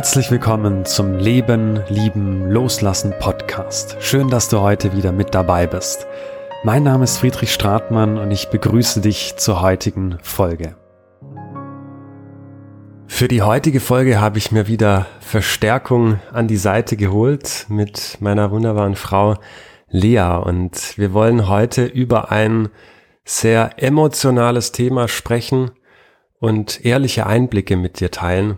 Herzlich willkommen zum Leben, Lieben, Loslassen Podcast. Schön, dass du heute wieder mit dabei bist. Mein Name ist Friedrich Stratmann und ich begrüße dich zur heutigen Folge. Für die heutige Folge habe ich mir wieder Verstärkung an die Seite geholt mit meiner wunderbaren Frau Lea und wir wollen heute über ein sehr emotionales Thema sprechen und ehrliche Einblicke mit dir teilen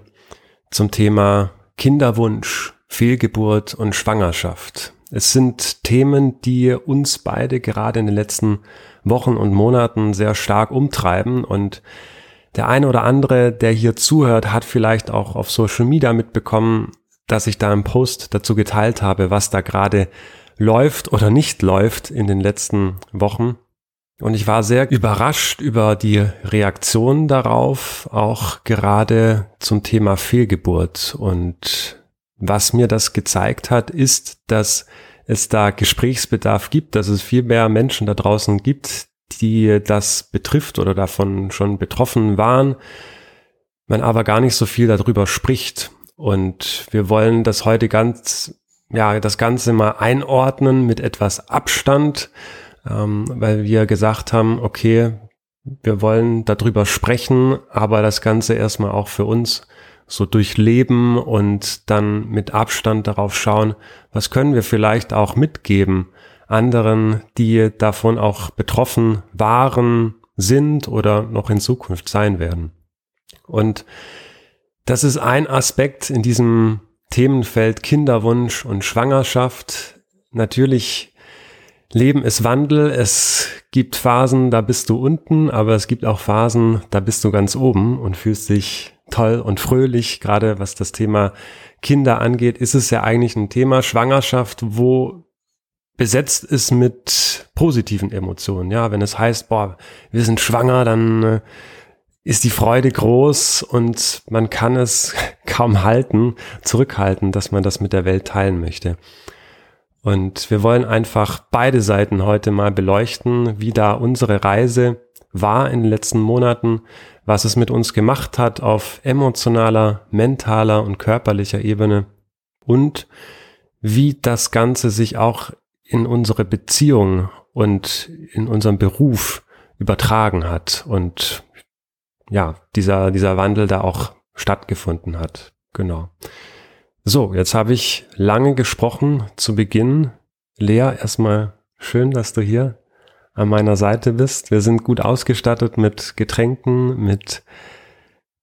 zum Thema Kinderwunsch, Fehlgeburt und Schwangerschaft. Es sind Themen, die uns beide gerade in den letzten Wochen und Monaten sehr stark umtreiben und der eine oder andere, der hier zuhört, hat vielleicht auch auf Social Media mitbekommen, dass ich da einen Post dazu geteilt habe, was da gerade läuft oder nicht läuft in den letzten Wochen. Und ich war sehr überrascht über die Reaktion darauf, auch gerade zum Thema Fehlgeburt. Und was mir das gezeigt hat, ist, dass es da Gesprächsbedarf gibt, dass es viel mehr Menschen da draußen gibt, die das betrifft oder davon schon betroffen waren, man aber gar nicht so viel darüber spricht. Und wir wollen das heute ganz, ja, das Ganze mal einordnen mit etwas Abstand ähm, weil wir gesagt haben, okay, wir wollen darüber sprechen, aber das Ganze erstmal auch für uns so durchleben und dann mit Abstand darauf schauen, was können wir vielleicht auch mitgeben anderen, die davon auch betroffen waren, sind oder noch in Zukunft sein werden. Und das ist ein Aspekt in diesem Themenfeld Kinderwunsch und Schwangerschaft. Natürlich Leben ist Wandel. Es gibt Phasen, da bist du unten, aber es gibt auch Phasen, da bist du ganz oben und fühlst dich toll und fröhlich. Gerade was das Thema Kinder angeht, ist es ja eigentlich ein Thema Schwangerschaft, wo besetzt ist mit positiven Emotionen. Ja, wenn es heißt, boah, wir sind schwanger, dann äh, ist die Freude groß und man kann es kaum halten, zurückhalten, dass man das mit der Welt teilen möchte. Und wir wollen einfach beide Seiten heute mal beleuchten, wie da unsere Reise war in den letzten Monaten, was es mit uns gemacht hat auf emotionaler, mentaler und körperlicher Ebene und wie das Ganze sich auch in unsere Beziehung und in unserem Beruf übertragen hat und ja, dieser, dieser Wandel da auch stattgefunden hat. Genau. So, jetzt habe ich lange gesprochen zu Beginn. Lea, erstmal schön, dass du hier an meiner Seite bist. Wir sind gut ausgestattet mit Getränken, mit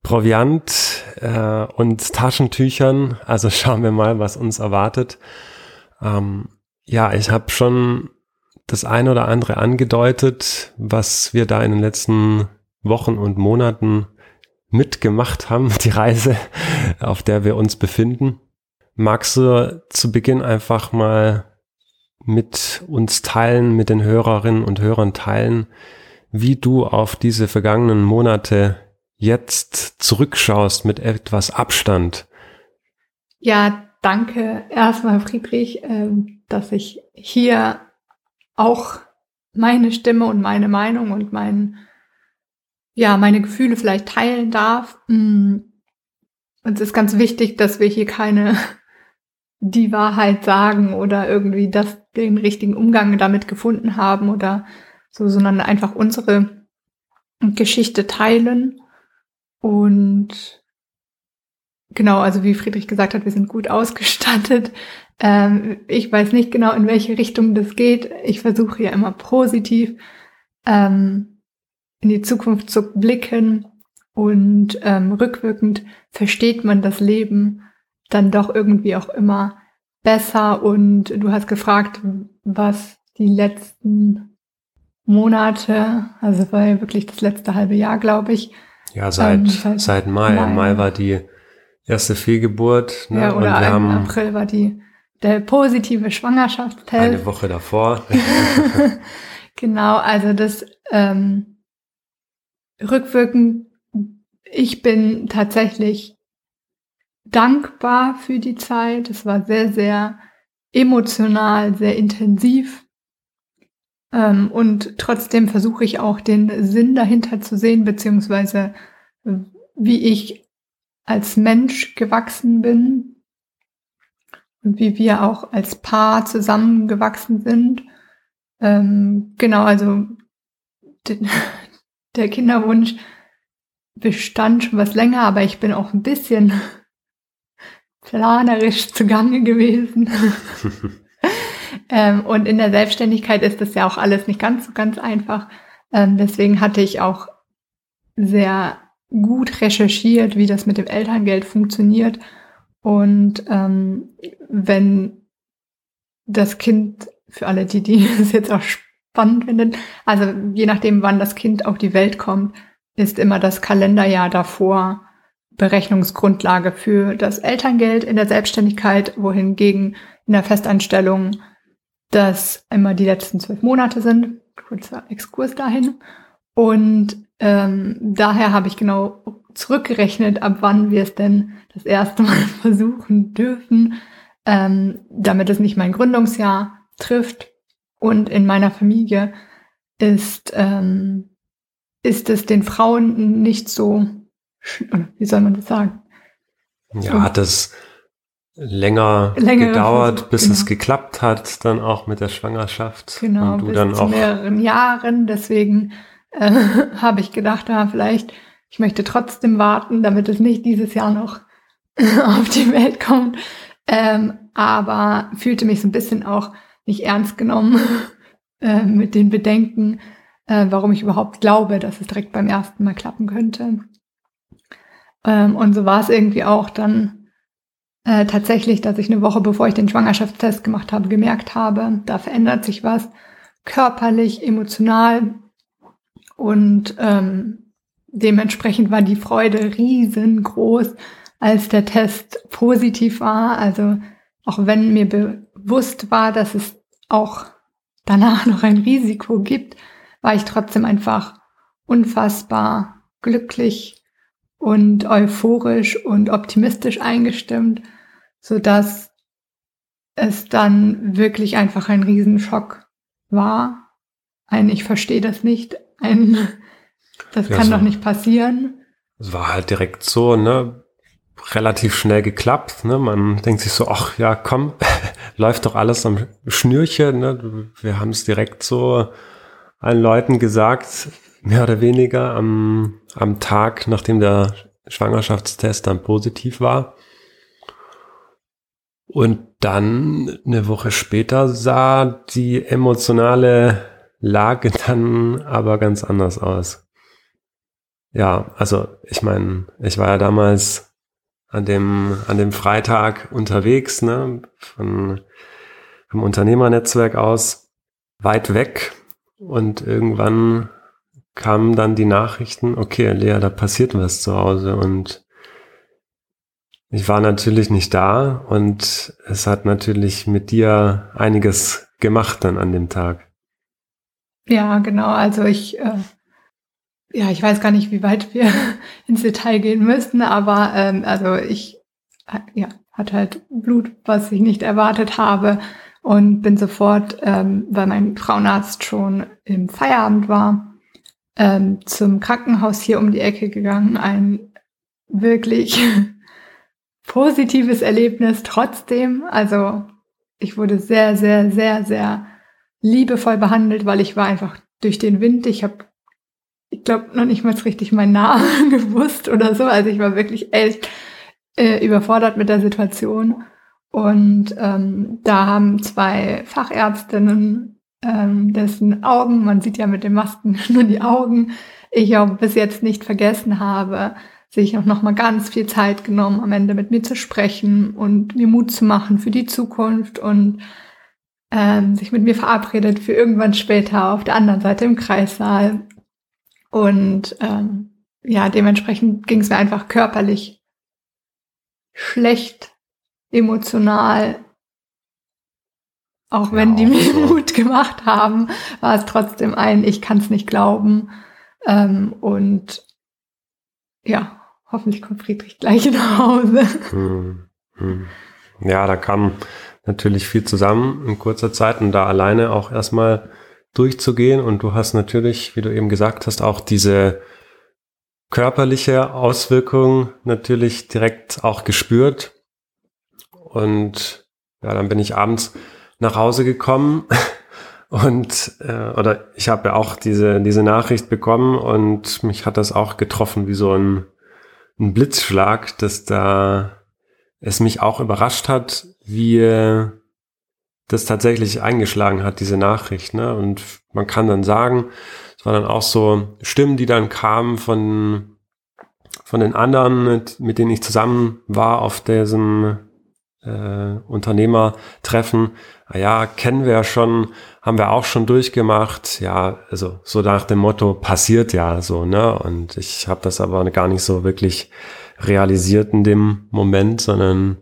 Proviant äh, und Taschentüchern. Also schauen wir mal, was uns erwartet. Ähm, ja, ich habe schon das eine oder andere angedeutet, was wir da in den letzten Wochen und Monaten mitgemacht haben, die Reise, auf der wir uns befinden. Magst du zu Beginn einfach mal mit uns teilen, mit den Hörerinnen und Hörern teilen, wie du auf diese vergangenen Monate jetzt zurückschaust mit etwas Abstand? Ja, danke erstmal Friedrich, ähm, dass ich hier auch meine Stimme und meine Meinung und mein, ja, meine Gefühle vielleicht teilen darf. Mm. Und es ist ganz wichtig, dass wir hier keine die Wahrheit sagen oder irgendwie das, den richtigen Umgang damit gefunden haben oder so, sondern einfach unsere Geschichte teilen. Und genau, also wie Friedrich gesagt hat, wir sind gut ausgestattet. Ähm, ich weiß nicht genau, in welche Richtung das geht. Ich versuche ja immer positiv ähm, in die Zukunft zu blicken und ähm, rückwirkend versteht man das Leben dann doch irgendwie auch immer besser. Und du hast gefragt, was die letzten Monate, also war ja wirklich das letzte halbe Jahr, glaube ich. Ja, seit, ähm, seit, seit Mai. Mai. Mai war die erste Fehlgeburt. Ne? Ja, oder im April war die der positive Schwangerschaftstest. Eine Woche davor. genau, also das ähm, rückwirkend, ich bin tatsächlich dankbar für die Zeit. Es war sehr, sehr emotional, sehr intensiv. Ähm, und trotzdem versuche ich auch den Sinn dahinter zu sehen, beziehungsweise wie ich als Mensch gewachsen bin und wie wir auch als Paar zusammengewachsen sind. Ähm, genau, also der Kinderwunsch bestand schon was länger, aber ich bin auch ein bisschen planerisch zugange gewesen. ähm, und in der Selbstständigkeit ist das ja auch alles nicht ganz so ganz einfach. Ähm, deswegen hatte ich auch sehr gut recherchiert, wie das mit dem Elterngeld funktioniert. Und ähm, wenn das Kind, für alle die, die es jetzt auch spannend finden, also je nachdem, wann das Kind auf die Welt kommt, ist immer das Kalenderjahr davor Berechnungsgrundlage für das Elterngeld in der Selbstständigkeit, wohingegen in der Festanstellung das immer die letzten zwölf Monate sind. Kurzer Exkurs dahin. Und ähm, daher habe ich genau zurückgerechnet, ab wann wir es denn das erste Mal versuchen dürfen, ähm, damit es nicht mein Gründungsjahr trifft. Und in meiner Familie ist, ähm, ist es den Frauen nicht so, wie soll man das sagen? Ja, so. hat es länger Längere gedauert, Versuch, bis genau. es geklappt hat, dann auch mit der Schwangerschaft. Genau, und du bis dann zu auch mehreren Jahren. Deswegen äh, habe ich gedacht, ja, vielleicht, ich möchte trotzdem warten, damit es nicht dieses Jahr noch auf die Welt kommt. Ähm, aber fühlte mich so ein bisschen auch nicht ernst genommen äh, mit den Bedenken, äh, warum ich überhaupt glaube, dass es direkt beim ersten Mal klappen könnte. Ähm, und so war es irgendwie auch dann äh, tatsächlich, dass ich eine Woche bevor ich den Schwangerschaftstest gemacht habe, gemerkt habe, da verändert sich was körperlich, emotional und ähm, dementsprechend war die Freude riesengroß, als der Test positiv war. Also auch wenn mir bewusst war, dass es auch danach noch ein Risiko gibt, war ich trotzdem einfach unfassbar glücklich und euphorisch und optimistisch eingestimmt, so dass es dann wirklich einfach ein Riesenschock war. Ein Ich verstehe das nicht, ein Das ja, kann so. doch nicht passieren. Es war halt direkt so, ne? relativ schnell geklappt. Ne? Man denkt sich so, ach ja, komm, läuft doch alles am Schnürchen. Ne? Wir haben es direkt so allen Leuten gesagt, mehr oder weniger am, am Tag, nachdem der Schwangerschaftstest dann positiv war. Und dann eine Woche später sah die emotionale Lage dann aber ganz anders aus. Ja, also ich meine, ich war ja damals an dem, an dem Freitag unterwegs, ne, von, vom Unternehmernetzwerk aus, weit weg. Und irgendwann kamen dann die Nachrichten, okay, Lea, da passiert was zu Hause. Und ich war natürlich nicht da und es hat natürlich mit dir einiges gemacht dann an dem Tag. Ja, genau. Also ich äh, ja, ich weiß gar nicht, wie weit wir ins Detail gehen müssten, aber ähm, also ich ja, hatte halt Blut, was ich nicht erwartet habe und bin sofort, ähm, weil mein Frauenarzt schon im Feierabend war, ähm, zum Krankenhaus hier um die Ecke gegangen. Ein wirklich positives Erlebnis trotzdem. Also ich wurde sehr, sehr, sehr, sehr liebevoll behandelt, weil ich war einfach durch den Wind. Ich habe ich glaube, noch nicht mal richtig meinen Namen gewusst oder so. Also ich war wirklich echt äh, überfordert mit der Situation. Und ähm, da haben zwei Fachärztinnen, ähm, dessen Augen, man sieht ja mit den Masken nur die Augen, ich auch bis jetzt nicht vergessen habe, sich auch noch mal ganz viel Zeit genommen, am Ende mit mir zu sprechen und mir Mut zu machen für die Zukunft und ähm, sich mit mir verabredet für irgendwann später auf der anderen Seite im Kreissaal und ähm, ja, dementsprechend ging es mir einfach körperlich schlecht, emotional. Auch wenn ja, die mir so. Mut gemacht haben, war es trotzdem ein, ich kann es nicht glauben. Ähm, und ja, hoffentlich kommt Friedrich gleich nach Hause. Hm, hm. Ja, da kam natürlich viel zusammen in kurzer Zeit und da alleine auch erstmal durchzugehen. Und du hast natürlich, wie du eben gesagt hast, auch diese körperliche Auswirkungen natürlich direkt auch gespürt. Und ja, dann bin ich abends nach Hause gekommen und äh, oder ich habe ja auch diese diese Nachricht bekommen und mich hat das auch getroffen wie so ein, ein Blitzschlag, dass da es mich auch überrascht hat, wie das tatsächlich eingeschlagen hat, diese Nachricht. Ne? Und man kann dann sagen, es waren dann auch so Stimmen, die dann kamen von, von den anderen, mit, mit denen ich zusammen war auf diesem äh, Unternehmertreffen. Ja, kennen wir ja schon, haben wir auch schon durchgemacht. Ja, also so nach dem Motto, passiert ja so, ne? Und ich habe das aber gar nicht so wirklich realisiert in dem Moment, sondern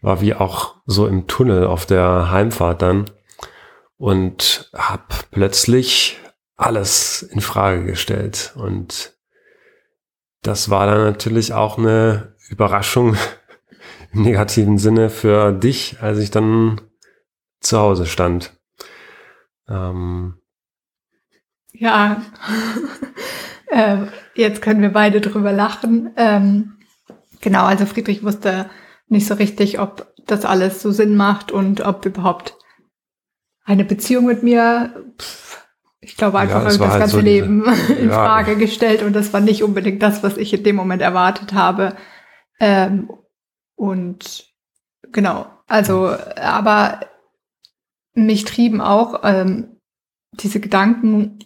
war wie auch so im Tunnel auf der Heimfahrt dann und hab plötzlich alles in Frage gestellt und das war dann natürlich auch eine Überraschung im negativen Sinne für dich, als ich dann zu Hause stand. Ähm ja, äh, jetzt können wir beide drüber lachen. Ähm, genau, also Friedrich wusste nicht so richtig, ob das alles so Sinn macht und ob überhaupt eine Beziehung mit mir, pff, ich glaube einfach ja, das, das halt ganze so Leben in ja. Frage gestellt und das war nicht unbedingt das, was ich in dem Moment erwartet habe. Ähm, und genau, also, aber mich trieben auch ähm, diese Gedanken,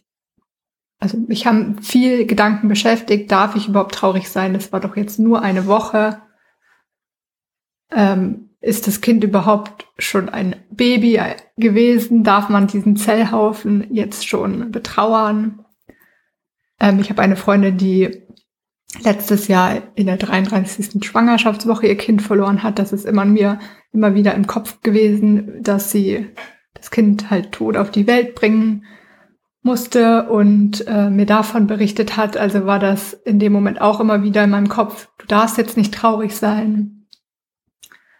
also mich haben viel Gedanken beschäftigt, darf ich überhaupt traurig sein? Das war doch jetzt nur eine Woche ähm, ist das Kind überhaupt schon ein Baby gewesen? Darf man diesen Zellhaufen jetzt schon betrauern? Ähm, ich habe eine Freundin, die letztes Jahr in der 33. Schwangerschaftswoche ihr Kind verloren hat. Das ist immer mir immer wieder im Kopf gewesen, dass sie das Kind halt tot auf die Welt bringen musste und äh, mir davon berichtet hat. Also war das in dem Moment auch immer wieder in meinem Kopf, du darfst jetzt nicht traurig sein.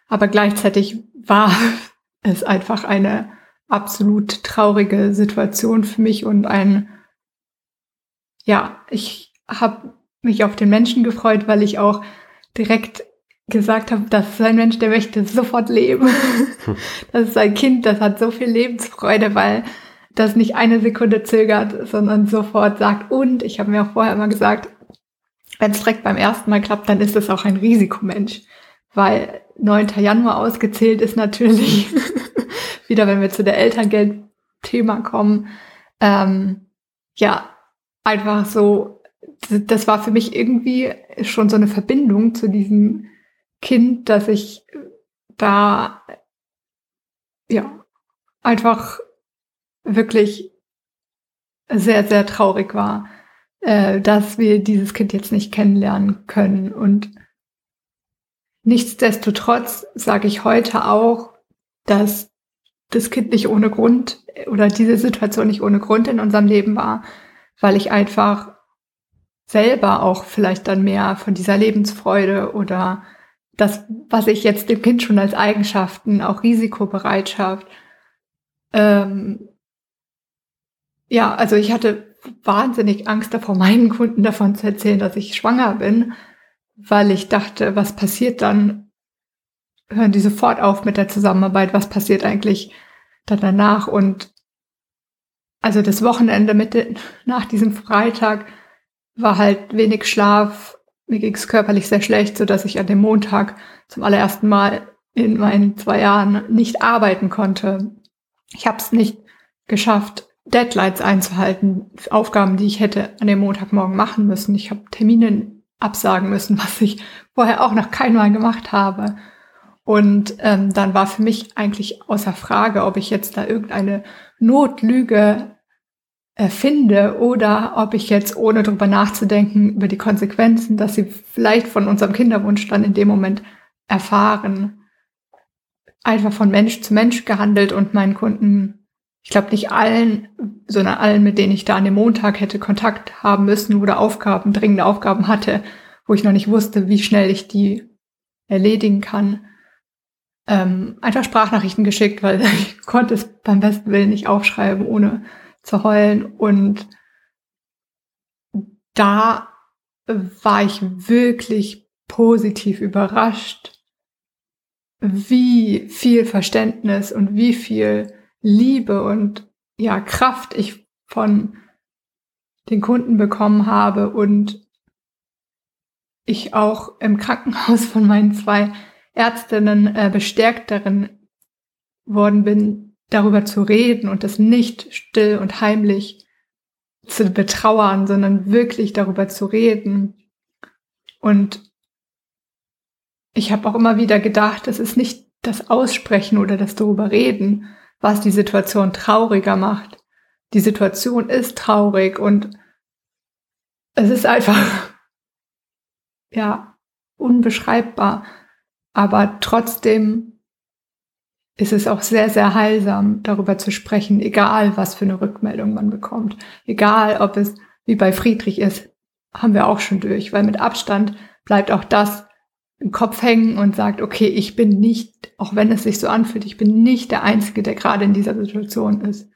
Aber gleichzeitig war es einfach eine absolut traurige Situation für mich und ein, ja, ich habe mich auf den Menschen gefreut, weil ich auch direkt gesagt habe, das ist ein Mensch, der möchte sofort leben. Das ist ein Kind, das hat so viel Lebensfreude, weil das nicht eine Sekunde zögert, sondern sofort sagt, und ich habe mir auch vorher immer gesagt, wenn es direkt beim ersten Mal klappt, dann ist es auch ein Risikomensch weil 9. Januar ausgezählt ist natürlich wieder, wenn wir zu der Elterngeld-Thema kommen. Ähm, ja, einfach so, das war für mich irgendwie schon so eine Verbindung zu diesem Kind, dass ich da, ja, einfach wirklich sehr, sehr traurig war, äh, dass wir dieses Kind jetzt nicht kennenlernen können. Und Nichtsdestotrotz sage ich heute auch, dass das Kind nicht ohne Grund oder diese Situation nicht ohne Grund in unserem Leben war, weil ich einfach selber auch vielleicht dann mehr von dieser Lebensfreude oder das, was ich jetzt dem Kind schon als Eigenschaften, auch Risikobereitschaft, ähm, ja, also ich hatte wahnsinnig Angst davor, meinen Kunden davon zu erzählen, dass ich schwanger bin, weil ich dachte, was passiert dann? Hören die sofort auf mit der Zusammenarbeit? Was passiert eigentlich dann danach? Und also das Wochenende mit, nach diesem Freitag war halt wenig Schlaf. Mir ging es körperlich sehr schlecht, so dass ich an dem Montag zum allerersten Mal in meinen zwei Jahren nicht arbeiten konnte. Ich habe es nicht geschafft, Deadlines einzuhalten, Aufgaben, die ich hätte an dem Montagmorgen machen müssen. Ich habe Termine absagen müssen, was ich vorher auch noch keinmal gemacht habe. Und ähm, dann war für mich eigentlich außer Frage, ob ich jetzt da irgendeine Notlüge erfinde oder ob ich jetzt, ohne drüber nachzudenken, über die Konsequenzen, dass sie vielleicht von unserem Kinderwunsch dann in dem Moment erfahren, einfach von Mensch zu Mensch gehandelt und meinen Kunden ich glaube nicht allen, sondern allen, mit denen ich da an dem Montag hätte Kontakt haben müssen oder Aufgaben, dringende Aufgaben hatte, wo ich noch nicht wusste, wie schnell ich die erledigen kann. Ähm, einfach Sprachnachrichten geschickt, weil ich konnte es beim besten Willen nicht aufschreiben, ohne zu heulen. Und da war ich wirklich positiv überrascht, wie viel Verständnis und wie viel Liebe und ja Kraft ich von den Kunden bekommen habe und ich auch im Krankenhaus von meinen zwei Ärztinnen äh, bestärkt darin worden bin, darüber zu reden und das nicht still und heimlich zu betrauern, sondern wirklich darüber zu reden. Und ich habe auch immer wieder gedacht, es ist nicht das Aussprechen oder das darüber reden, was die Situation trauriger macht. Die Situation ist traurig und es ist einfach, ja, unbeschreibbar. Aber trotzdem ist es auch sehr, sehr heilsam, darüber zu sprechen, egal was für eine Rückmeldung man bekommt. Egal, ob es wie bei Friedrich ist, haben wir auch schon durch, weil mit Abstand bleibt auch das im Kopf hängen und sagt, okay, ich bin nicht, auch wenn es sich so anfühlt, ich bin nicht der Einzige, der gerade in dieser Situation ist.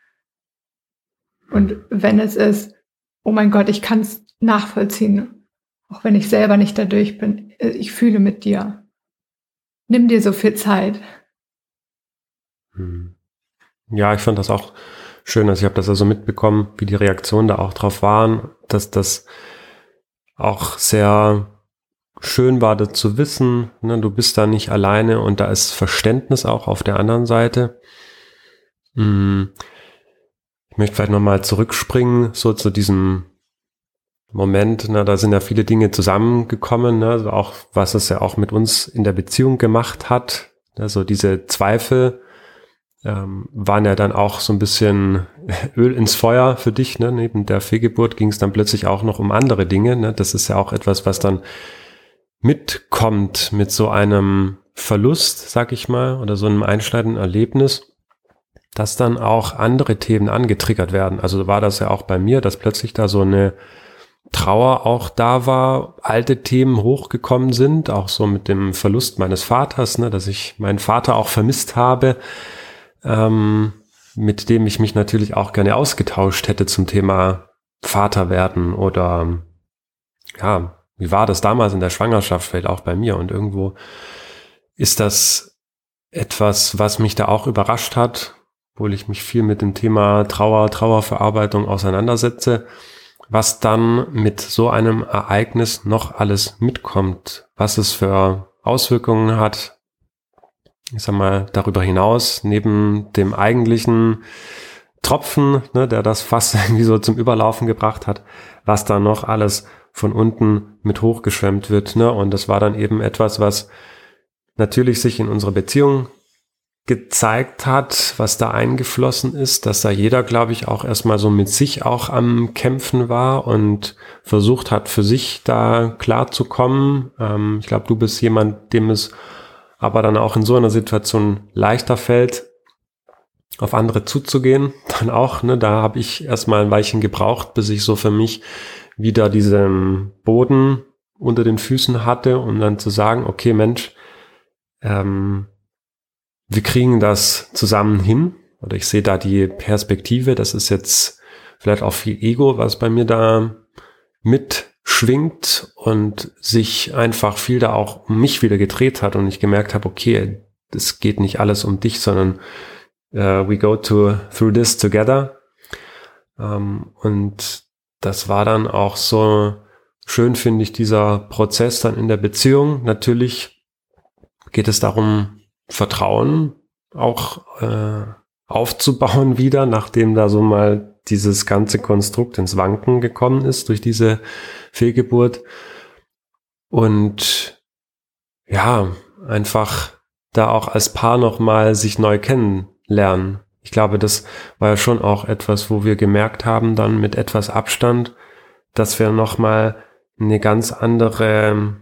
Und wenn es ist, oh mein Gott, ich kann es nachvollziehen, auch wenn ich selber nicht dadurch bin, ich fühle mit dir. Nimm dir so viel Zeit. Hm. Ja, ich fand das auch schön. Also ich habe das also mitbekommen, wie die Reaktionen da auch drauf waren, dass das auch sehr schön war, das zu wissen. Ne, du bist da nicht alleine und da ist Verständnis auch auf der anderen Seite. Hm. Ich möchte vielleicht nochmal zurückspringen, so zu diesem Moment, na, da sind ja viele Dinge zusammengekommen, ne, also auch was es ja auch mit uns in der Beziehung gemacht hat. Also diese Zweifel ähm, waren ja dann auch so ein bisschen Öl ins Feuer für dich. Ne? Neben der Fehlgeburt ging es dann plötzlich auch noch um andere Dinge. Ne? Das ist ja auch etwas, was dann mitkommt mit so einem Verlust, sag ich mal, oder so einem einschneidenden Erlebnis, dass dann auch andere Themen angetriggert werden. Also war das ja auch bei mir, dass plötzlich da so eine Trauer auch da war, alte Themen hochgekommen sind, auch so mit dem Verlust meines Vaters, ne, dass ich meinen Vater auch vermisst habe, ähm, mit dem ich mich natürlich auch gerne ausgetauscht hätte zum Thema Vater werden oder ja, wie war das damals in der Schwangerschaft, vielleicht auch bei mir? Und irgendwo ist das etwas, was mich da auch überrascht hat, obwohl ich mich viel mit dem Thema Trauer, Trauerverarbeitung auseinandersetze was dann mit so einem Ereignis noch alles mitkommt, was es für Auswirkungen hat, ich sag mal, darüber hinaus, neben dem eigentlichen Tropfen, ne, der das fast irgendwie so zum Überlaufen gebracht hat, was da noch alles von unten mit hochgeschwemmt wird. Ne? Und das war dann eben etwas, was natürlich sich in unserer Beziehung gezeigt hat, was da eingeflossen ist, dass da jeder, glaube ich, auch erstmal so mit sich auch am Kämpfen war und versucht hat, für sich da klar zu kommen. Ähm, ich glaube, du bist jemand, dem es aber dann auch in so einer Situation leichter fällt, auf andere zuzugehen. Dann auch, ne, da habe ich erstmal ein Weilchen gebraucht, bis ich so für mich wieder diesen Boden unter den Füßen hatte, um dann zu sagen, okay, Mensch, ähm, wir kriegen das zusammen hin. Oder ich sehe da die Perspektive, das ist jetzt vielleicht auch viel Ego, was bei mir da mitschwingt und sich einfach viel da auch um mich wieder gedreht hat und ich gemerkt habe, okay, das geht nicht alles um dich, sondern uh, we go to, through this together. Um, ähm, und das war dann auch so schön, finde ich, dieser Prozess dann in der Beziehung. Natürlich geht es darum, Vertrauen auch äh, aufzubauen wieder, nachdem da so mal dieses ganze Konstrukt ins Wanken gekommen ist durch diese Fehlgeburt. Und ja, einfach da auch als Paar nochmal sich neu kennenlernen. Ich glaube, das war ja schon auch etwas, wo wir gemerkt haben, dann mit etwas Abstand, dass wir nochmal eine ganz andere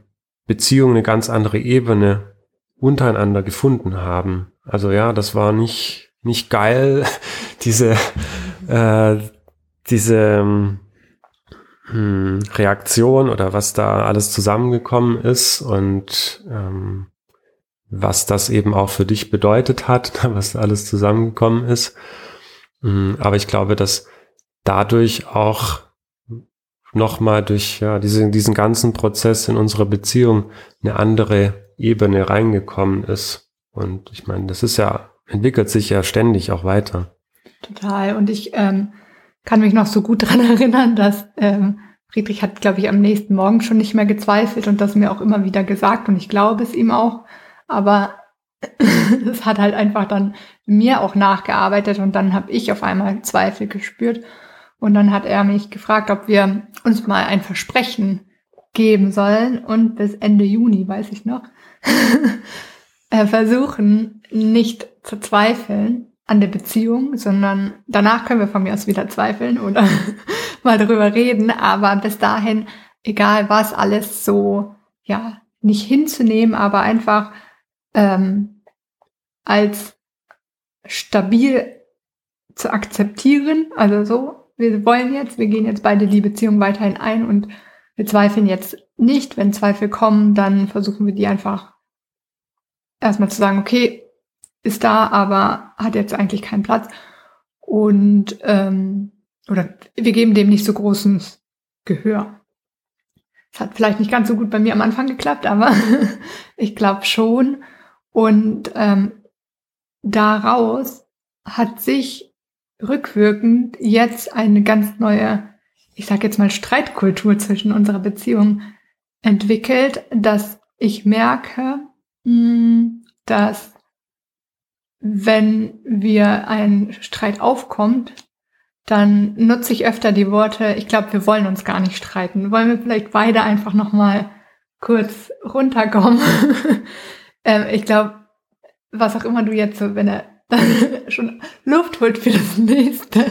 Beziehung, eine ganz andere Ebene untereinander gefunden haben. Also ja, das war nicht, nicht geil, diese, äh, diese hm, Reaktion oder was da alles zusammengekommen ist und ähm, was das eben auch für dich bedeutet hat, was da alles zusammengekommen ist. Hm, aber ich glaube, dass dadurch auch nochmal durch ja, diese, diesen ganzen Prozess in unserer Beziehung eine andere Ebene reingekommen ist. Und ich meine, das ist ja, entwickelt sich ja ständig auch weiter. Total. Und ich ähm, kann mich noch so gut dran erinnern, dass ähm, Friedrich hat, glaube ich, am nächsten Morgen schon nicht mehr gezweifelt und das mir auch immer wieder gesagt und ich glaube es ihm auch. Aber es hat halt einfach dann mir auch nachgearbeitet und dann habe ich auf einmal Zweifel gespürt. Und dann hat er mich gefragt, ob wir uns mal ein Versprechen geben sollen und bis Ende Juni, weiß ich noch, äh, versuchen, nicht zu zweifeln an der Beziehung, sondern danach können wir von mir aus wieder zweifeln oder mal darüber reden. Aber bis dahin, egal was, alles so, ja, nicht hinzunehmen, aber einfach ähm, als stabil zu akzeptieren. Also so, wir wollen jetzt, wir gehen jetzt beide die Beziehung weiterhin ein und wir zweifeln jetzt nicht. Wenn Zweifel kommen, dann versuchen wir die einfach erstmal zu sagen, okay, ist da, aber hat jetzt eigentlich keinen Platz. Und ähm, oder wir geben dem nicht so großen Gehör. Es hat vielleicht nicht ganz so gut bei mir am Anfang geklappt, aber ich glaube schon. Und ähm, daraus hat sich rückwirkend jetzt eine ganz neue, ich sage jetzt mal, Streitkultur zwischen unserer Beziehung entwickelt, dass ich merke, hm, dass wenn wir ein Streit aufkommt, dann nutze ich öfter die Worte, ich glaube, wir wollen uns gar nicht streiten. Wollen wir vielleicht beide einfach nochmal kurz runterkommen? ähm, ich glaube, was auch immer du jetzt wenn er schon Luft holt für das nächste,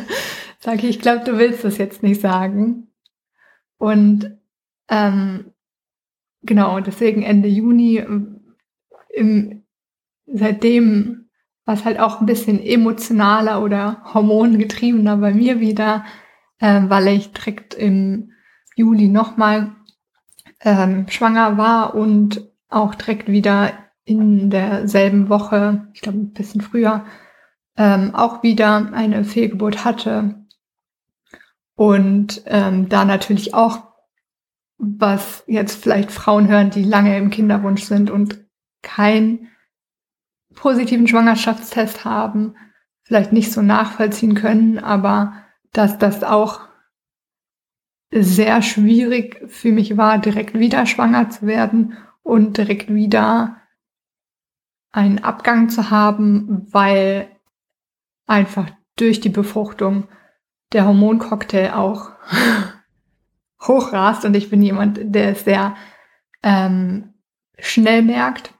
sage ich, ich glaube, du willst das jetzt nicht sagen. Und ähm, genau, deswegen Ende Juni, ähm, im, seitdem was halt auch ein bisschen emotionaler oder hormongetriebener bei mir wieder, äh, weil ich direkt im Juli nochmal ähm, schwanger war und auch direkt wieder in derselben Woche, ich glaube ein bisschen früher, ähm, auch wieder eine Fehlgeburt hatte. Und ähm, da natürlich auch, was jetzt vielleicht Frauen hören, die lange im Kinderwunsch sind und kein positiven Schwangerschaftstest haben, vielleicht nicht so nachvollziehen können, aber dass das auch sehr schwierig für mich war, direkt wieder schwanger zu werden und direkt wieder einen Abgang zu haben, weil einfach durch die Befruchtung der Hormoncocktail auch hochrast und ich bin jemand, der es sehr ähm, schnell merkt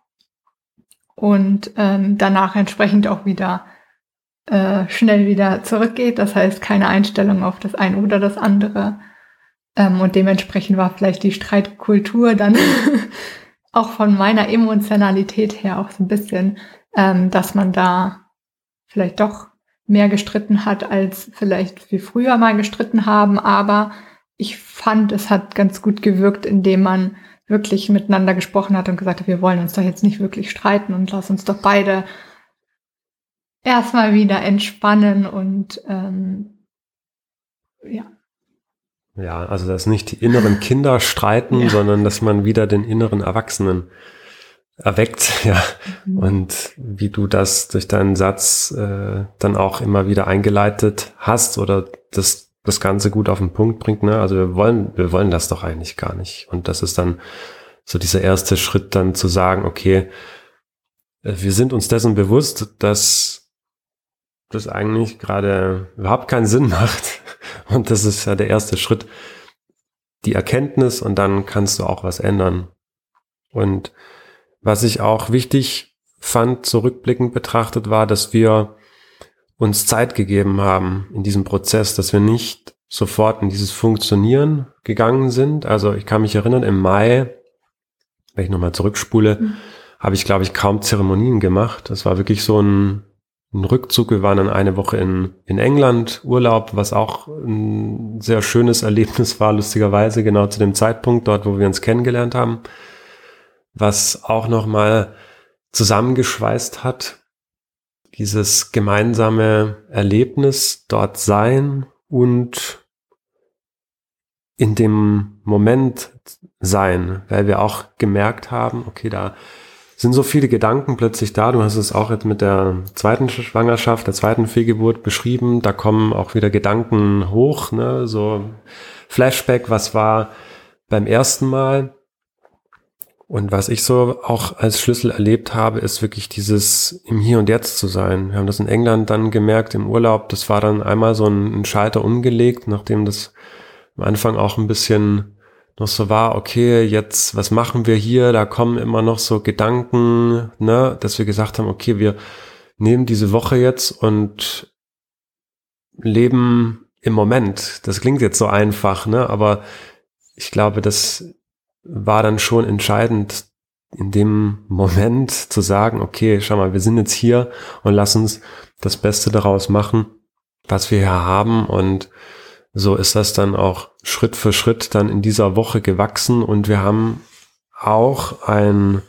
und ähm, danach entsprechend auch wieder äh, schnell wieder zurückgeht. Das heißt, keine Einstellung auf das eine oder das andere. Ähm, und dementsprechend war vielleicht die Streitkultur dann auch von meiner Emotionalität her auch so ein bisschen, ähm, dass man da vielleicht doch mehr gestritten hat, als vielleicht wir früher mal gestritten haben. Aber ich fand, es hat ganz gut gewirkt, indem man wirklich miteinander gesprochen hat und gesagt hat, wir wollen uns doch jetzt nicht wirklich streiten und lass uns doch beide erstmal wieder entspannen und ähm, ja. Ja, also dass nicht die inneren Kinder streiten, ja. sondern dass man wieder den inneren Erwachsenen erweckt, ja. Mhm. Und wie du das durch deinen Satz äh, dann auch immer wieder eingeleitet hast oder das das Ganze gut auf den Punkt bringt. Ne? Also wir wollen, wir wollen das doch eigentlich gar nicht. Und das ist dann so dieser erste Schritt, dann zu sagen, okay, äh, wir sind uns dessen bewusst, dass das eigentlich gerade überhaupt keinen Sinn macht. Und das ist ja der erste Schritt, die Erkenntnis und dann kannst du auch was ändern. Und was ich auch wichtig fand, zurückblickend betrachtet, war, dass wir uns Zeit gegeben haben in diesem Prozess, dass wir nicht sofort in dieses Funktionieren gegangen sind. Also ich kann mich erinnern, im Mai, wenn ich nochmal zurückspule, mhm. habe ich, glaube ich, kaum Zeremonien gemacht. Das war wirklich so ein, ein Rückzug. Wir waren dann eine Woche in, in England, Urlaub, was auch ein sehr schönes Erlebnis war, lustigerweise, genau zu dem Zeitpunkt, dort, wo wir uns kennengelernt haben, was auch nochmal zusammengeschweißt hat dieses gemeinsame Erlebnis dort sein und in dem Moment sein, weil wir auch gemerkt haben, okay, da sind so viele Gedanken plötzlich da. Du hast es auch jetzt mit der zweiten Schwangerschaft, der zweiten Fehlgeburt beschrieben. Da kommen auch wieder Gedanken hoch, ne? so Flashback, was war beim ersten Mal. Und was ich so auch als Schlüssel erlebt habe, ist wirklich dieses im Hier und Jetzt zu sein. Wir haben das in England dann gemerkt im Urlaub. Das war dann einmal so ein Schalter umgelegt, nachdem das am Anfang auch ein bisschen noch so war, okay, jetzt, was machen wir hier? Da kommen immer noch so Gedanken, ne, dass wir gesagt haben, okay, wir nehmen diese Woche jetzt und leben im Moment. Das klingt jetzt so einfach, ne, aber ich glaube, das war dann schon entscheidend, in dem Moment zu sagen, okay, schau mal, wir sind jetzt hier und lass uns das Beste daraus machen, was wir hier haben und so ist das dann auch Schritt für Schritt dann in dieser Woche gewachsen und wir haben auch ein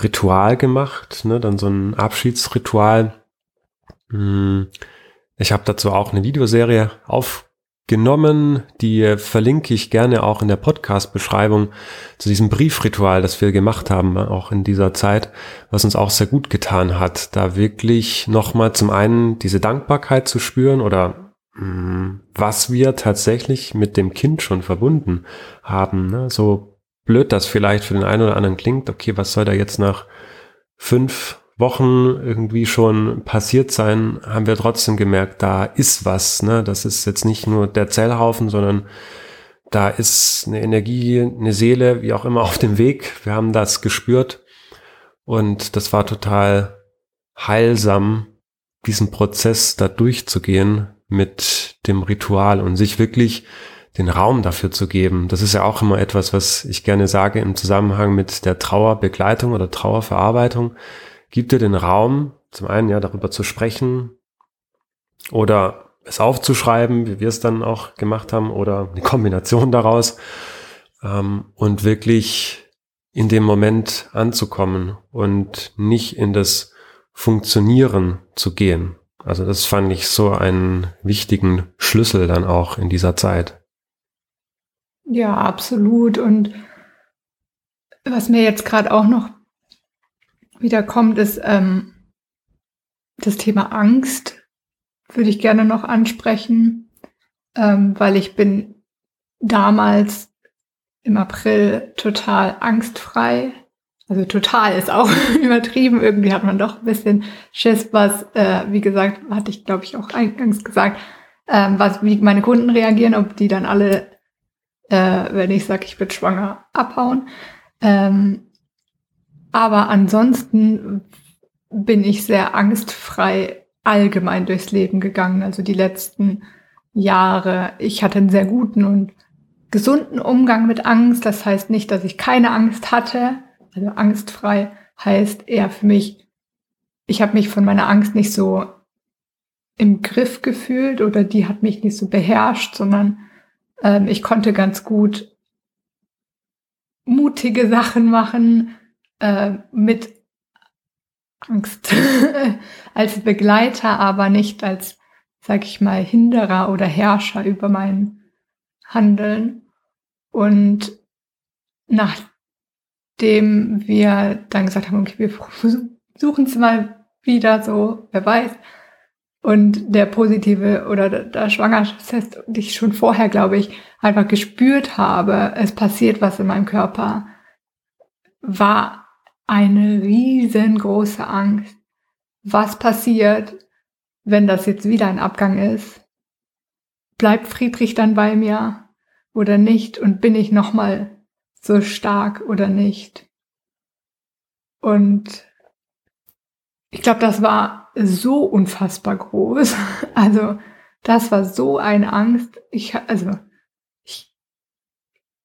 Ritual gemacht, ne, dann so ein Abschiedsritual. Hm, ich habe dazu auch eine Videoserie aufgenommen, die verlinke ich gerne auch in der Podcast-Beschreibung zu diesem Briefritual, das wir gemacht haben, auch in dieser Zeit, was uns auch sehr gut getan hat, da wirklich nochmal zum einen diese Dankbarkeit zu spüren oder Mhm. was wir tatsächlich mit dem Kind schon verbunden haben. Ne? So blöd das vielleicht für den einen oder anderen klingt, okay, was soll da jetzt nach fünf Wochen irgendwie schon passiert sein, haben wir trotzdem gemerkt, da ist was. Ne? Das ist jetzt nicht nur der Zellhaufen, sondern da ist eine Energie, eine Seele, wie auch immer auf dem Weg. Wir haben das gespürt und das war total heilsam, diesen Prozess da durchzugehen, mit dem Ritual und sich wirklich den Raum dafür zu geben. Das ist ja auch immer etwas, was ich gerne sage im Zusammenhang mit der Trauerbegleitung oder Trauerverarbeitung. Gib dir den Raum, zum einen ja darüber zu sprechen oder es aufzuschreiben, wie wir es dann auch gemacht haben, oder eine Kombination daraus ähm, und wirklich in dem Moment anzukommen und nicht in das Funktionieren zu gehen. Also das fand ich so einen wichtigen Schlüssel dann auch in dieser Zeit. Ja, absolut. Und was mir jetzt gerade auch noch wieder kommt, ist ähm, das Thema Angst. Würde ich gerne noch ansprechen, ähm, weil ich bin damals im April total angstfrei also total ist auch übertrieben. Irgendwie hat man doch ein bisschen Schiss, was, äh, wie gesagt, hatte ich, glaube ich, auch eingangs gesagt, ähm, was, wie meine Kunden reagieren, ob die dann alle, äh, wenn ich sage, ich bin schwanger, abhauen. Ähm, aber ansonsten bin ich sehr angstfrei allgemein durchs Leben gegangen. Also die letzten Jahre. Ich hatte einen sehr guten und gesunden Umgang mit Angst. Das heißt nicht, dass ich keine Angst hatte, also angstfrei heißt eher für mich, ich habe mich von meiner Angst nicht so im Griff gefühlt oder die hat mich nicht so beherrscht, sondern ähm, ich konnte ganz gut mutige Sachen machen äh, mit Angst als Begleiter, aber nicht als, sag ich mal, Hinderer oder Herrscher über mein Handeln. Und nach dem wir dann gesagt haben, okay, wir suchen es mal wieder so, wer weiß. Und der positive oder der Schwangerschaftstest, die ich schon vorher, glaube ich, einfach gespürt habe, es passiert was in meinem Körper, war eine riesengroße Angst. Was passiert, wenn das jetzt wieder ein Abgang ist? Bleibt Friedrich dann bei mir oder nicht? Und bin ich nochmal so stark oder nicht. Und ich glaube, das war so unfassbar groß. Also das war so eine Angst. Ich also ich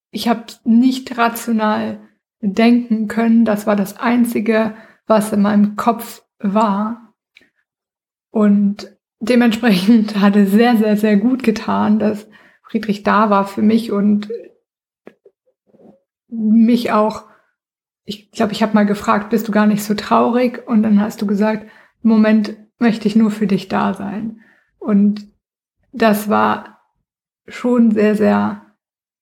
ich habe nicht rational denken können. Das war das einzige, was in meinem Kopf war. Und dementsprechend hatte sehr sehr sehr gut getan, dass Friedrich da war für mich und mich auch, ich glaube, ich habe mal gefragt, bist du gar nicht so traurig? Und dann hast du gesagt, im Moment möchte ich nur für dich da sein. Und das war schon sehr, sehr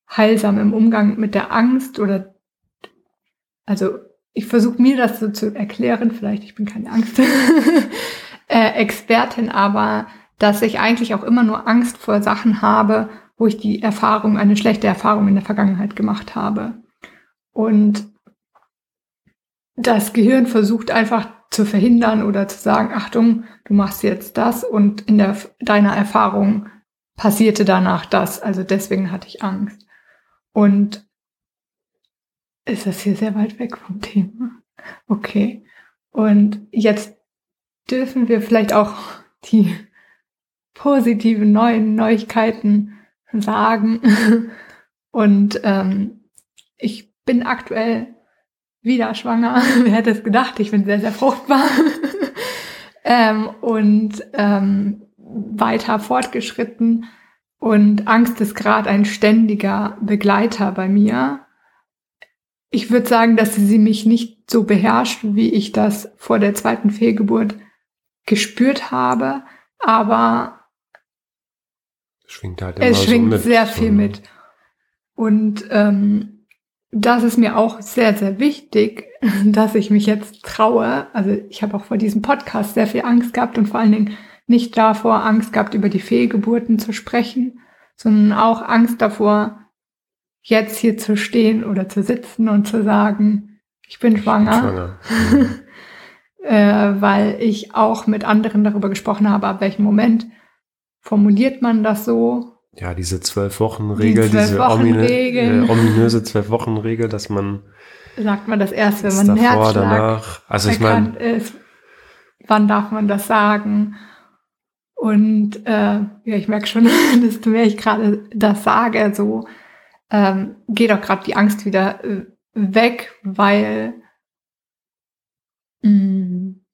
heilsam im Umgang mit der Angst oder also ich versuche mir das so zu erklären, vielleicht ich bin keine Angst äh, Expertin, aber dass ich eigentlich auch immer nur Angst vor Sachen habe, wo ich die Erfahrung, eine schlechte Erfahrung in der Vergangenheit gemacht habe. Und das Gehirn versucht einfach zu verhindern oder zu sagen, Achtung, du machst jetzt das und in der, deiner Erfahrung passierte danach das. Also deswegen hatte ich Angst. Und ist das hier sehr weit weg vom Thema? Okay. Und jetzt dürfen wir vielleicht auch die positiven neuen Neuigkeiten sagen. Und ähm, ich bin aktuell wieder schwanger. Wer hätte es gedacht? Ich bin sehr, sehr fruchtbar. ähm, und ähm, weiter fortgeschritten. Und Angst ist gerade ein ständiger Begleiter bei mir. Ich würde sagen, dass sie mich nicht so beherrscht, wie ich das vor der zweiten Fehlgeburt gespürt habe, aber schwingt halt es schwingt so sehr viel mit. Und ähm, das ist mir auch sehr, sehr wichtig, dass ich mich jetzt traue. Also ich habe auch vor diesem Podcast sehr viel Angst gehabt und vor allen Dingen nicht davor Angst gehabt, über die Fehlgeburten zu sprechen, sondern auch Angst davor, jetzt hier zu stehen oder zu sitzen und zu sagen, ich bin schwanger. Ich bin schwanger. äh, weil ich auch mit anderen darüber gesprochen habe, ab welchem Moment formuliert man das so ja, diese Zwölf-Wochen-Regel, die diese omine, äh, ominöse Zwölf-Wochen-Regel, dass man. Sagt man das erst, wenn man einen Herzschlag danach, also ich mein, ist. Wann darf man das sagen? Und äh, ja, ich merke schon, desto mehr ich gerade das sage, so ähm, geht auch gerade die Angst wieder äh, weg, weil mh, mm,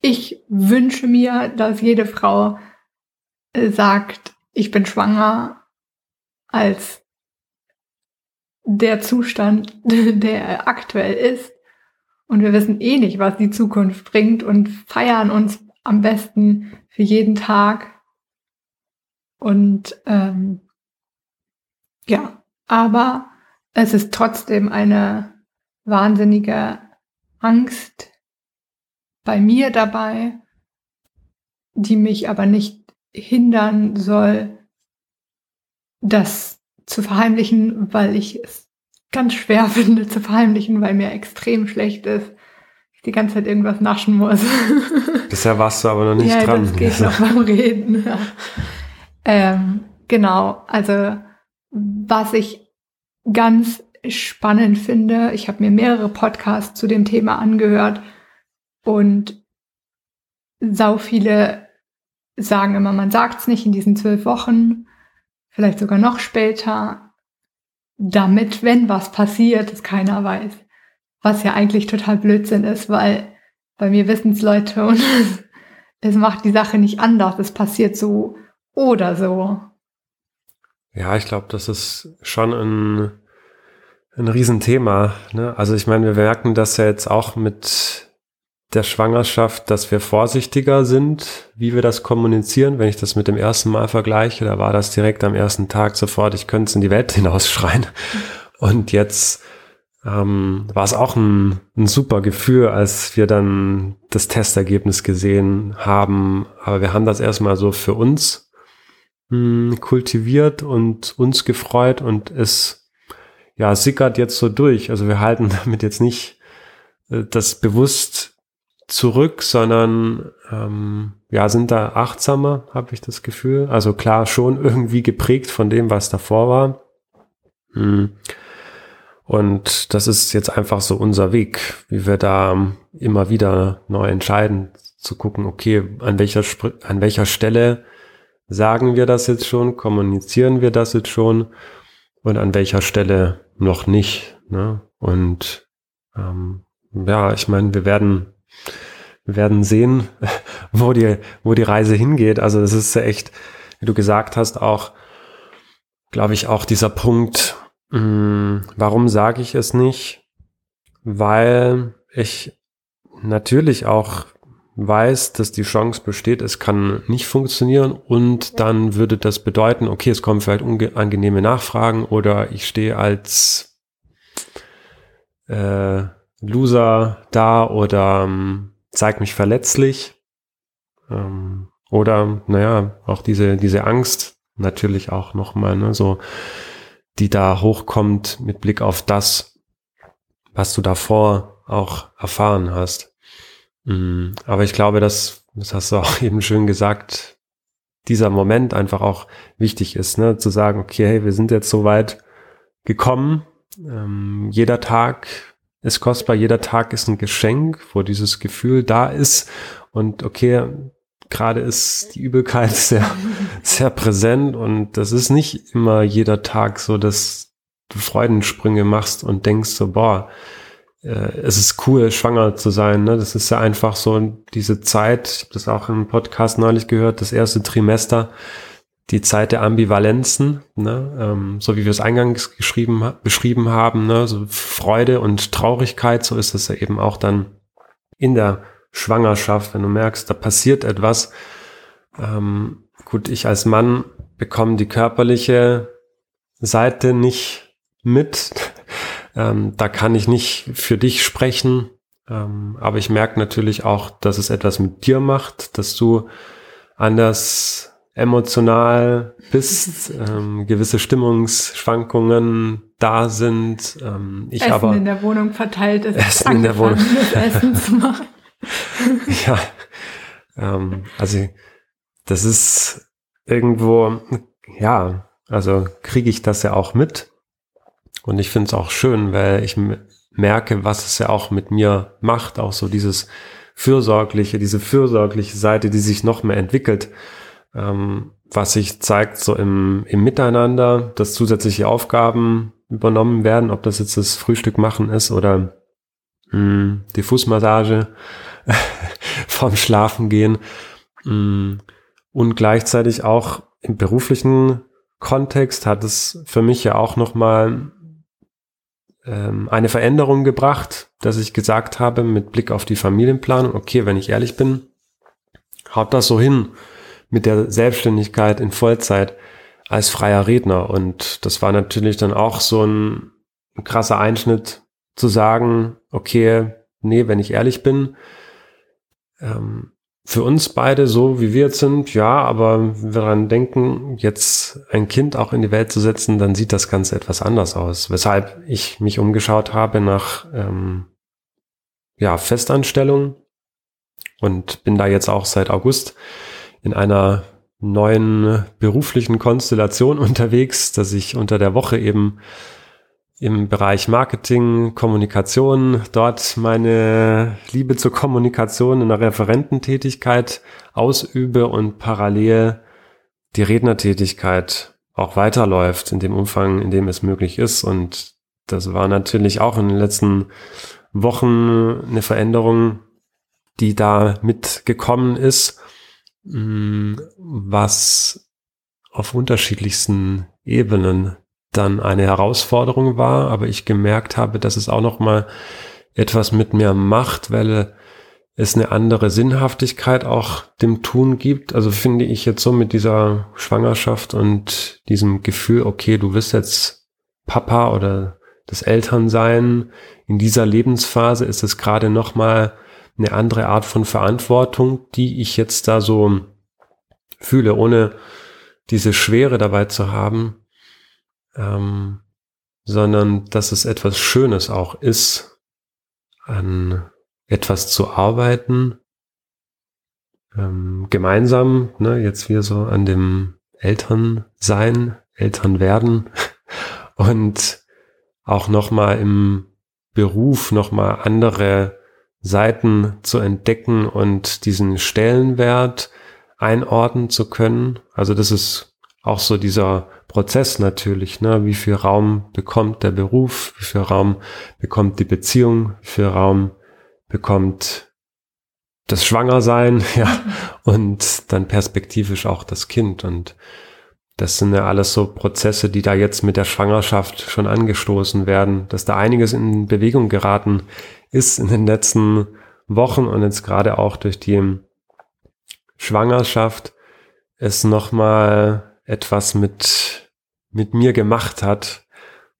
ich wünsche mir, dass jede Frau sagt, ich bin schwanger, als der Zustand, der aktuell ist. Und wir wissen eh nicht, was die Zukunft bringt und feiern uns am besten für jeden Tag. Und ähm, ja, aber es ist trotzdem eine wahnsinnige Angst bei mir dabei, die mich aber nicht hindern soll, das zu verheimlichen, weil ich es ganz schwer finde zu verheimlichen, weil mir extrem schlecht ist. Ich die ganze Zeit irgendwas naschen muss. Bisher warst du aber noch nicht ja, dran. Das geht noch beim Reden. Ja. Ähm, genau, also was ich ganz spannend finde, ich habe mir mehrere Podcasts zu dem Thema angehört und sau viele sagen immer, man sagt es nicht in diesen zwölf Wochen, vielleicht sogar noch später, damit, wenn was passiert, es keiner weiß. Was ja eigentlich total Blödsinn ist, weil bei mir wissen es Leute und es macht die Sache nicht anders. Es passiert so oder so. Ja, ich glaube, das ist schon ein, ein Riesenthema. Ne? Also ich meine, wir merken das ja jetzt auch mit der Schwangerschaft, dass wir vorsichtiger sind, wie wir das kommunizieren. Wenn ich das mit dem ersten Mal vergleiche, da war das direkt am ersten Tag sofort, ich könnte es in die Welt hinausschreien. Und jetzt ähm, war es auch ein, ein super Gefühl, als wir dann das Testergebnis gesehen haben. Aber wir haben das erstmal so für uns mh, hm, kultiviert und uns gefreut und es ja sickert jetzt so durch. Also wir halten damit jetzt nicht äh, das bewusst zurück, sondern ähm, ja, sind da achtsamer, habe ich das Gefühl. Also klar, schon irgendwie geprägt von dem, was davor war. Hm. Und das ist jetzt einfach so unser Weg, wie wir da immer wieder neu entscheiden, zu gucken, okay, an welcher, an welcher Stelle sagen wir das jetzt schon, kommunizieren wir das jetzt schon und an welcher Stelle noch nicht. Ne? Und ähm, ja, ich meine, wir werden wir werden sehen, wo die, wo die Reise hingeht. Also das ist echt, wie du gesagt hast, auch, glaube ich, auch dieser Punkt, mh, hm, warum sage ich es nicht? Weil ich natürlich auch weiß, dass die Chance besteht, es kann nicht funktionieren und dann würde das bedeuten, okay, es kommen vielleicht unangenehme Nachfragen oder ich stehe als äh, Loser da oder ähm, zeig mich verletzlich ähm, oder naja, auch diese, diese Angst natürlich auch nochmal, ne, so die da hochkommt mit Blick auf das, was du davor auch erfahren hast. Mm, aber ich glaube, dass, das hast du auch eben schön gesagt, dieser Moment einfach auch wichtig ist, ne? zu sagen, okay, hey, wir sind jetzt so weit gekommen. Ähm, jeder Tag ist kostbar, jeder Tag ist ein Geschenk, wo dieses Gefühl da ist. Und okay, gerade ist die Übelkeit sehr, sehr präsent und das ist nicht immer jeder Tag so, dass du Freudensprünge machst und denkst so, boah, es ist cool, schwanger zu sein. Ne? Das ist ja einfach so diese Zeit, ich habe das auch im Podcast neulich gehört, das erste Trimester, die Zeit der Ambivalenzen, ne? ähm, so wie wir es eingangs geschrieben, beschrieben haben, ne? so Freude und Traurigkeit, so ist es ja eben auch dann in der Schwangerschaft, wenn du merkst, da passiert etwas. Ähm, gut, ich als Mann bekomme die körperliche Seite nicht mit. Ähm, da kann ich nicht für dich sprechen. Ähm, aber ich merke natürlich auch, dass es etwas mit dir macht, dass du anders emotional bist, ähm, gewisse Stimmungsschwankungen da sind. Ähm, ich Essen aber in der Wohnung verteilt ist. Essen in der Wohnung. Essen zu machen. ja, ähm, also das ist irgendwo, ja, also kriege ich das ja auch mit. Und ich finde es auch schön, weil ich merke, was es ja auch mit mir macht, auch so dieses fürsorgliche, diese fürsorgliche Seite, die sich noch mehr entwickelt, ähm, was sich zeigt so im, im Miteinander, dass zusätzliche Aufgaben übernommen werden, ob das jetzt das Frühstück machen ist oder mh, hm, die Fußmassage vorm Schlafen gehen mm, und gleichzeitig auch im beruflichen Kontext hat es für mich ja auch nochmal ähm, eine Veränderung gebracht, dass ich gesagt habe mit Blick auf die Familienplanung, okay, wenn ich ehrlich bin, haut das so hin mit der Selbstständigkeit in Vollzeit als freier Redner. Und das war natürlich dann auch so ein, krasser Einschnitt zu sagen, okay, nee, wenn ich ehrlich bin, ähm, für uns beide so, wie wir jetzt sind, ja, aber wenn wir daran denken, jetzt ein Kind auch in die Welt zu setzen, dann sieht das Ganze etwas anders aus. Weshalb ich mich umgeschaut habe nach ähm, ja, Festanstellung und bin da jetzt auch seit August in einer neuen beruflichen Konstellation unterwegs, dass ich unter der Woche eben im Bereich Marketing, Kommunikation, dort meine Liebe zur Kommunikation in der Referententätigkeit ausübe und parallel die Rednertätigkeit auch weiterläuft in dem Umfang, in dem es möglich ist. Und das war natürlich auch in den letzten Wochen eine Veränderung, die da mitgekommen ist, mm, was auf unterschiedlichsten Ebenen dann eine Herausforderung war, aber ich gemerkt habe, dass es auch noch mal etwas mit mir macht, weil es eine andere Sinnhaftigkeit auch dem Tun gibt. Also finde ich jetzt so mit dieser Schwangerschaft und diesem Gefühl, okay, du bist jetzt Papa oder das Elternsein. In dieser Lebensphase ist es gerade noch mal eine andere Art von Verantwortung, die ich jetzt da so fühle, ohne diese Schwere dabei zu haben ähm, sondern dass es etwas Schönes auch ist, an etwas zu arbeiten, ähm, gemeinsam, ne, jetzt wir so an dem Elternsein, Elternwerden und auch nochmal im Beruf nochmal andere Seiten zu entdecken und diesen Stellenwert einordnen zu können. Also das ist auch so dieser Prozess natürlich, ne? Wie viel Raum bekommt der Beruf? Wie viel Raum bekommt die Beziehung? Wie viel Raum bekommt das Schwangersein? Ja. Und dann perspektivisch auch das Kind. Und das sind ja alles so Prozesse, die da jetzt mit der Schwangerschaft schon angestoßen werden, dass da einiges in Bewegung geraten ist in den letzten Wochen und jetzt gerade auch durch die Schwangerschaft es nochmal etwas mit, mit mir gemacht hat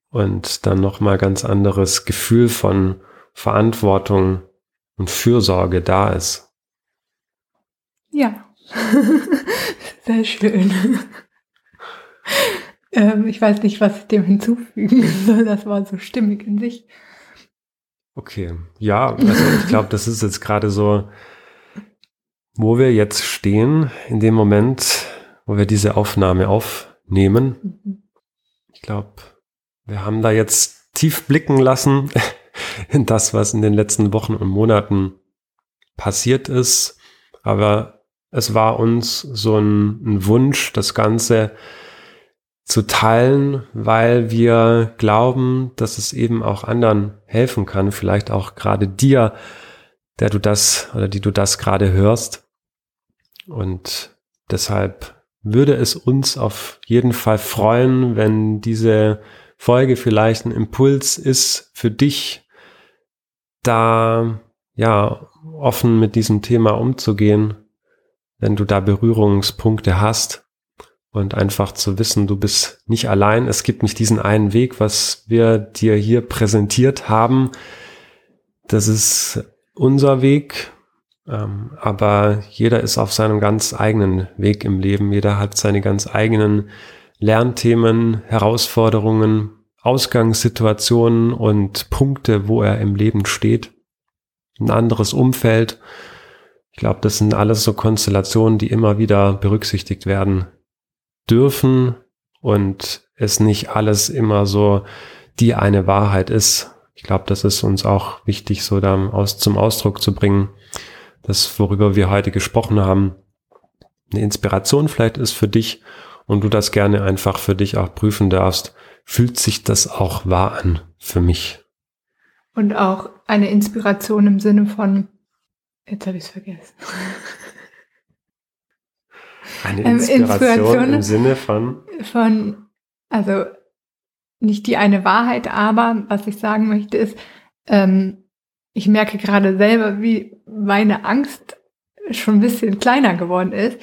und dann nochmal ganz anderes Gefühl von Verantwortung und Fürsorge da ist. Ja, sehr schön. ähm, ich weiß nicht, was ich dem hinzufügen soll. Das war so stimmig in sich. Okay, ja, also ich glaube, das ist jetzt gerade so, wo wir jetzt stehen, in dem Moment, wo wir diese Aufnahme aufnehmen. Mhm. Ich glaube, wir haben da jetzt tief blicken lassen in das, was in den letzten Wochen und Monaten passiert ist. Aber es war uns so ein, ein Wunsch, das Ganze zu teilen, weil wir glauben, dass es eben auch anderen helfen kann, vielleicht auch gerade dir, der du das oder die du das gerade hörst. Und deshalb würde es uns auf jeden Fall freuen, wenn diese Folge vielleicht ein Impuls ist für dich, da ja offen mit diesem Thema umzugehen, wenn du da Berührungspunkte hast und einfach zu wissen, du bist nicht allein. Es gibt nicht diesen einen Weg, was wir dir hier präsentiert haben. Das ist unser Weg, ähm, aber jeder ist auf seinem ganz eigenen Weg im Leben. Jeder hat seine ganz eigenen Lernthemen, Herausforderungen, Ausgangssituationen und Punkte, wo er im Leben steht. Ein anderes Umfeld. Ich glaube, das sind alles so Konstellationen, die immer wieder berücksichtigt werden dürfen und es nicht alles immer so die eine Wahrheit ist. Ich glaube, das ist uns auch wichtig, so da aus, zum Ausdruck zu bringen, dass worüber wir heute gesprochen haben, eine Inspiration vielleicht ist für dich und du das gerne einfach für dich auch prüfen darfst. Fühlt sich das auch wahr an für mich? Und auch eine Inspiration im Sinne von, jetzt habe ich es vergessen. Eine ähm, Inspiration, Inspiration im Sinne von? Von, also nicht die eine Wahrheit, aber was ich sagen möchte ist, ähm, ich merke gerade selber, wie meine Angst schon ein bisschen kleiner geworden ist.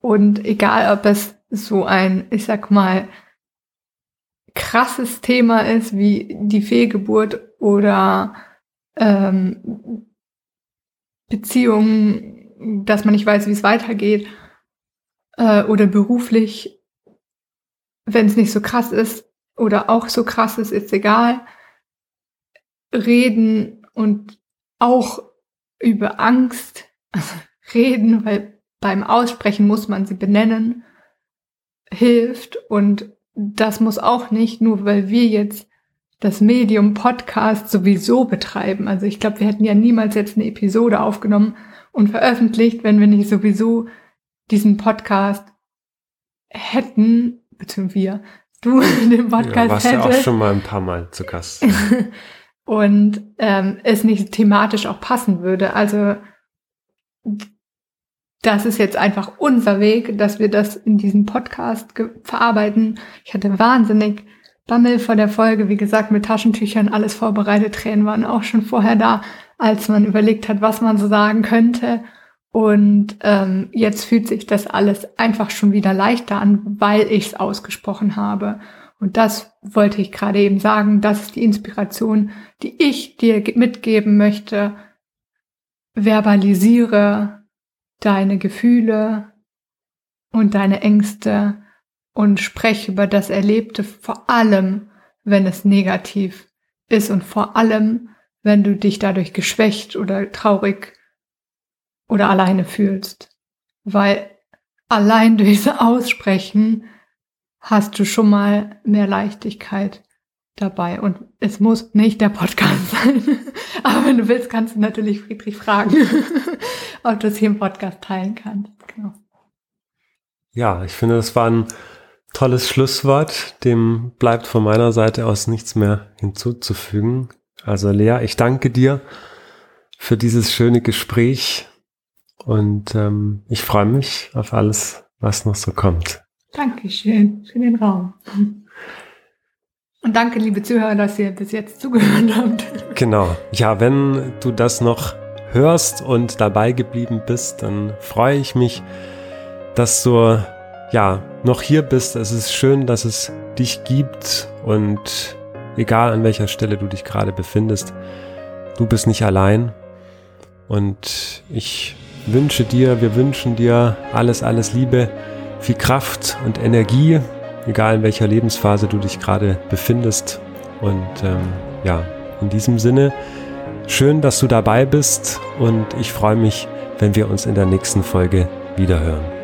Und egal, ob es so ein, ich sag mal, krasses Thema ist, wie die Fehlgeburt oder ähm, Beziehungen, dass man nicht weiß, wie es weitergeht, äh, oder beruflich, wenn es nicht so krass ist oder auch so krass ist, ist egal. Reden und auch über Angst reden, weil beim Aussprechen muss man sie benennen, hilft und das muss auch nicht nur, weil wir jetzt das Medium Podcast sowieso betreiben. Also ich glaube, wir hätten ja niemals jetzt eine Episode aufgenommen und veröffentlicht, wenn wir nicht sowieso diesen Podcast hätten, beziehungsweise wir, du den Podcast ja, warst hättest. ja auch schon mal ein paar Mal zu Gast. und ähm, es nicht thematisch auch passen würde. Also das ist jetzt einfach unser Weg, dass wir das in diesem Podcast verarbeiten. Ich hatte wahnsinnig Bammel vor der Folge, wie gesagt, mit Taschentüchern alles vorbereitet. Tränen waren auch schon vorher da, als man überlegt hat, was man so sagen könnte. Und ähm, jetzt fühlt sich das alles einfach schon wieder leichter an, weil ich es ausgesprochen habe. Und das wollte ich gerade eben sagen. Das ist die Inspiration, die ich dir mitgeben möchte. Verbalisiere deine Gefühle und deine Ängste und spreche über das Erlebte, vor allem, wenn es negativ ist und vor allem, wenn du dich dadurch geschwächt oder traurig oder alleine fühlst. Weil allein durchs Aussprechen hast du schon mal mehr Leichtigkeit dabei. Und es muss nicht der Podcast sein. Aber wenn du willst, kannst du natürlich Friedrich fragen, ob du es hier im Podcast teilen kannst. Genau. Ja, ich finde, das war ein tolles Schlusswort. Dem bleibt von meiner Seite aus nichts mehr hinzuzufügen. Also Lea, ich danke dir für dieses schöne Gespräch und ähm, ich freue mich auf alles, was noch so kommt. Dankeschön für den Raum. Und danke, liebe Zuhörer, dass ihr bis jetzt zugehört habt. Genau. Ja, wenn du das noch hörst und dabei geblieben bist, dann freue ich mich, dass du ja noch hier bist. Es ist schön, dass es dich gibt und egal an welcher Stelle du dich gerade befindest, du bist nicht allein. Und ich wünsche dir, wir wünschen dir alles, alles Liebe, viel Kraft und Energie, egal in welcher Lebensphase du dich gerade befindest. Und ähm, ja, in diesem Sinne, schön, dass du dabei bist und ich freue mich, wenn wir uns in der nächsten Folge wiederhören.